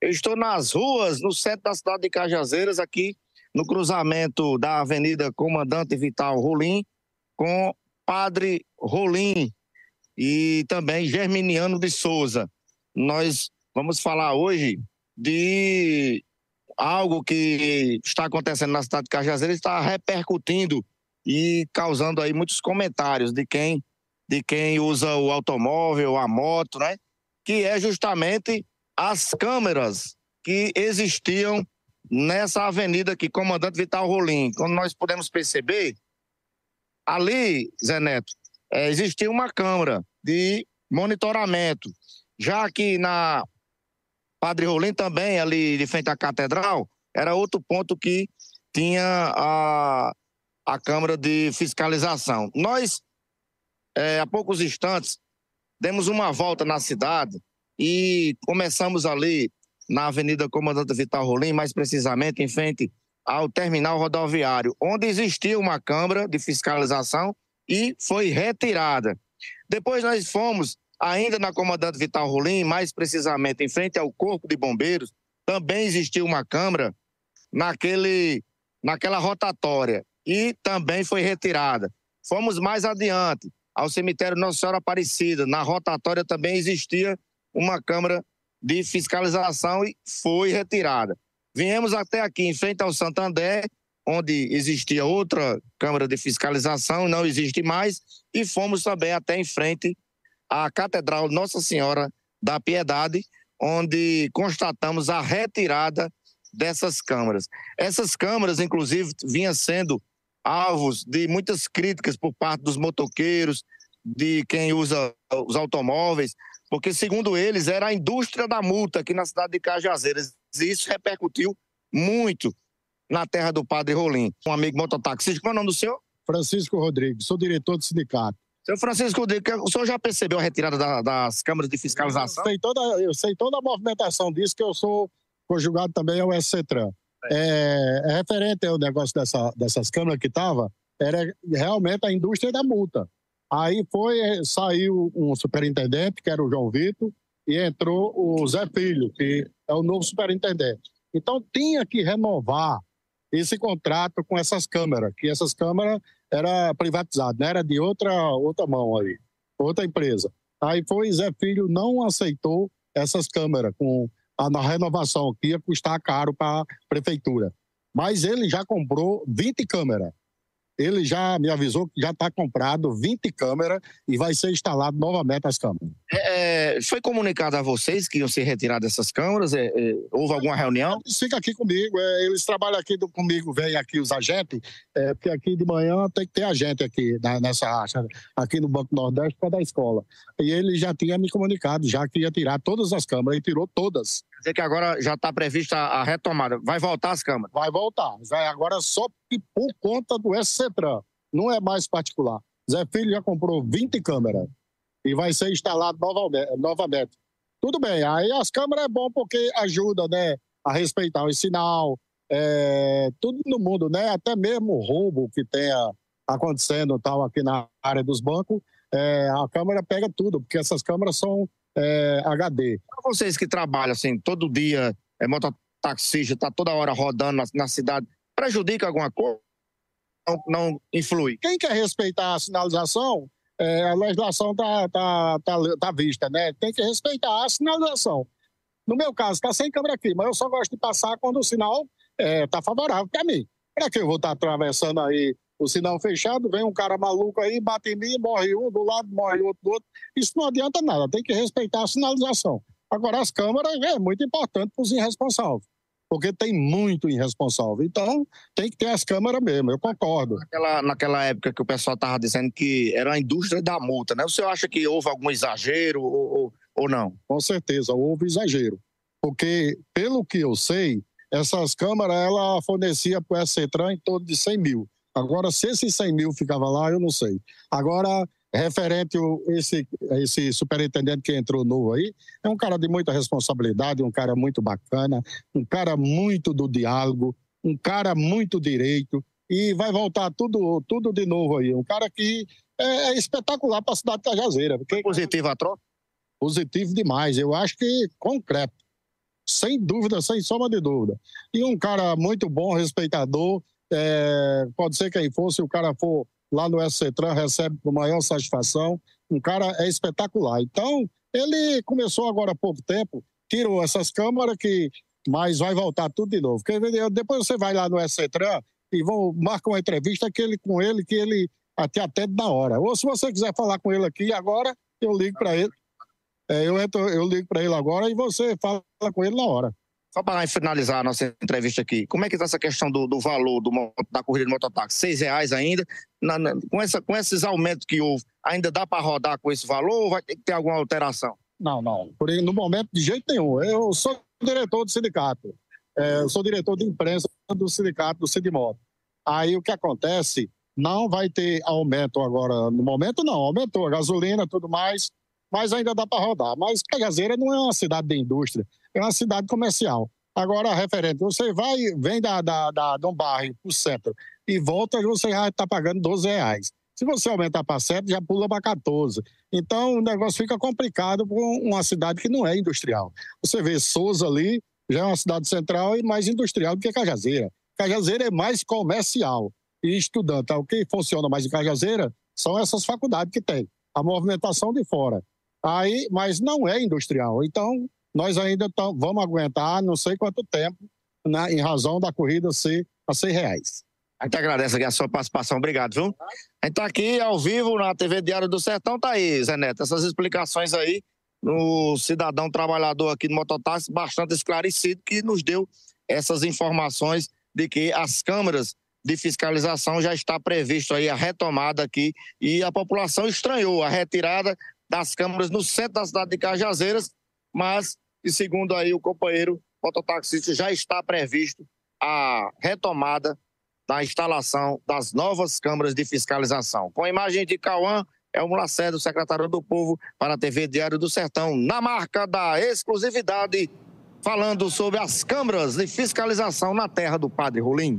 Eu estou nas ruas, no centro da cidade de Cajazeiras, aqui no cruzamento da Avenida Comandante Vital Rolim com Padre Rolim e também Germiniano de Souza. Nós vamos falar hoje de algo que está acontecendo na cidade de Cajazeiras, está repercutindo e causando aí muitos comentários de quem de quem usa o automóvel, a moto, né? Que é justamente as câmeras que existiam nessa avenida aqui, Comandante Vital Rolim. Quando nós podemos perceber, ali, Zé Neto, é, existia uma câmera de monitoramento. Já aqui na Padre Rolim também, ali de frente à catedral, era outro ponto que tinha a, a câmera de fiscalização. Nós, é, há poucos instantes, demos uma volta na cidade e começamos ali na Avenida Comandante Vital Rolim, mais precisamente em frente ao terminal rodoviário, onde existia uma câmara de fiscalização e foi retirada. Depois nós fomos ainda na Comandante Vital Rolim, mais precisamente em frente ao Corpo de Bombeiros, também existia uma câmara naquele, naquela rotatória e também foi retirada. Fomos mais adiante, ao cemitério Nossa Senhora Aparecida, na rotatória também existia uma câmara de fiscalização e foi retirada. Viemos até aqui, em frente ao Santander, onde existia outra câmara de fiscalização, não existe mais, e fomos também até em frente à Catedral Nossa Senhora da Piedade, onde constatamos a retirada dessas câmaras. Essas câmaras, inclusive, vinham sendo alvos de muitas críticas por parte dos motoqueiros, de quem usa os automóveis, porque, segundo eles, era a indústria da multa aqui na cidade de Cajazeiras. E isso repercutiu muito na terra do Padre Rolim. Um amigo mototaxista, qual é o nome do senhor? Francisco Rodrigues, sou diretor do sindicato. Seu Francisco Rodrigues, o senhor já percebeu a retirada da, das câmaras de fiscalização? Eu sei, toda, eu sei toda a movimentação disso, que eu sou conjugado também ao SCTRAN. É. É, é referente ao negócio dessa, dessas câmaras que estava, era realmente a indústria da multa. Aí foi, saiu um superintendente, que era o João Vitor, e entrou o Zé Filho, que é o novo superintendente. Então tinha que renovar esse contrato com essas câmeras, que essas câmeras era privatizado, né? era de outra outra mão aí, outra empresa. Aí foi Zé Filho não aceitou essas câmeras com a renovação que ia custar caro para a prefeitura. Mas ele já comprou 20 câmeras ele já me avisou que já está comprado 20 câmeras e vai ser instalado novamente as câmeras. É, é, foi comunicado a vocês que iam ser retiradas essas câmeras? É, é, houve alguma reunião? Eles ficam aqui comigo, é, eles trabalham aqui do, comigo, vêm aqui os agentes, é, porque aqui de manhã tem que ter agente aqui na, nessa racha, aqui no Banco Nordeste para da escola. E ele já tinha me comunicado, já que ia tirar todas as câmeras, e tirou todas. Quer dizer que agora já está prevista a retomada. Vai voltar as câmeras? Vai voltar. Vai agora só por conta do SCTRAN. Não é mais particular. Zé Filho já comprou 20 câmeras e vai ser instalado novamente. Tudo bem, aí as câmeras é bom porque ajuda né, a respeitar o sinal, é, tudo no mundo, né? Até mesmo roubo que tenha acontecendo tal aqui na área dos bancos, é, a câmera pega tudo, porque essas câmeras são é, HD. Para vocês que trabalham assim, todo dia, é mototaxista, está toda hora rodando na, na, cidade, prejudica alguma coisa? Não, não influi? Quem quer respeitar a sinalização, é, a legislação está tá, tá, tá vista, né? Tem que respeitar a sinalização. No meu caso, está sem câmera aqui, mas eu só gosto de passar quando o sinal está é, tá favorável para mim. Para que eu vou estar tá atravessando aí o sinal fechado, vem um cara maluco aí, bate em mim, morre um do lado, morre outro do outro. Isso não adianta nada, tem que respeitar a sinalização. Agora, as câmeras é muito importante para os irresponsáveis, porque tem muito irresponsável. Então, tem que ter as câmeras mesmo, eu concordo. Naquela, naquela época que o pessoal estava dizendo que era a indústria da multa, né? O senhor acha que houve algum exagero ou, ou, não? Com certeza, houve exagero. Porque, pelo que eu sei, essas câmeras ela fornecia para o SCTRAN em torno de 100 mil. Agora, se esses 100 mil ficava lá, eu não sei. Agora, referente a esse, esse superintendente que entrou novo aí, é um cara de muita responsabilidade, um cara muito bacana, um cara muito do diálogo, um cara muito direito, e vai voltar tudo, tudo de novo aí. Um cara que é, é espetacular para a cidade de Cajazeira. Porque... Positivo a troca? Positivo demais, eu acho que concreto. sem dúvida, sem soma de dúvida. E um cara muito bom, respeitador, é, pode ser quem for, se o cara for lá no SCTRAN, recebe com maior satisfação. Um cara é espetacular. Então, ele começou agora há pouco tempo, tirou essas câmaras que mas vai voltar tudo de novo. Depois você vai lá no SCTRAN e vão marcar uma entrevista que ele, com ele que ele até atende na hora. Ou se você quiser falar com ele aqui agora, eu ligo para ele. É, eu, entro, eu ligo para ele agora e você fala com ele na hora. Só para finalizar a nossa entrevista aqui, como é que está essa questão do, do valor do, da corrida de mototáxi? Seis reais ainda? Na, na, com, essa, com esses aumentos que houve, ainda dá para rodar com esse valor ou vai ter que ter alguma alteração? Não, não. Por, no momento, de jeito nenhum. Eu sou diretor do sindicato. É, eu sou diretor de imprensa do sindicato do Sindimoto. Aí o que acontece? Não vai ter aumento agora. No momento, não. Aumentou a gasolina tudo mais, mas ainda dá para rodar. Mas Cagazeira não é uma cidade de indústria, é uma cidade comercial. Agora, referente, você vai, vem da, da, da, para o centro e volta, você já está pagando 12 reais. Se você aumentar para 7, já pula para 14. Então, o negócio fica complicado para uma cidade que não é industrial. Você vê Souza ali, já é uma cidade central e mais industrial do que Cajazeira. Cajazeira é mais comercial e estudante. O que funciona mais em Cajazeira são essas faculdades que tem, a movimentação de fora. Aí, mas não é industrial. Então, nós ainda tam, vamos aguentar não sei quanto tempo, né, em razão da corrida ser a 100 reais. A gente agradece aqui a sua participação, obrigado, viu? A gente está aqui ao vivo na TV Diário do Sertão, tá aí, Zé Neto, essas explicações aí no cidadão trabalhador aqui do mototáxi, bastante esclarecido, que nos deu essas informações de que as câmaras de fiscalização já está previsto aí a retomada aqui e a população estranhou a retirada das câmaras no centro da cidade de Cajazeiras, mas, e segundo aí o companheiro mototaxista, já está previsto a retomada da instalação das novas câmaras de fiscalização. Com a imagem de Cauã, é o Lacerda, secretário do Povo, para a TV Diário do Sertão, na marca da exclusividade, falando sobre as câmaras de fiscalização na terra do Padre Rolim.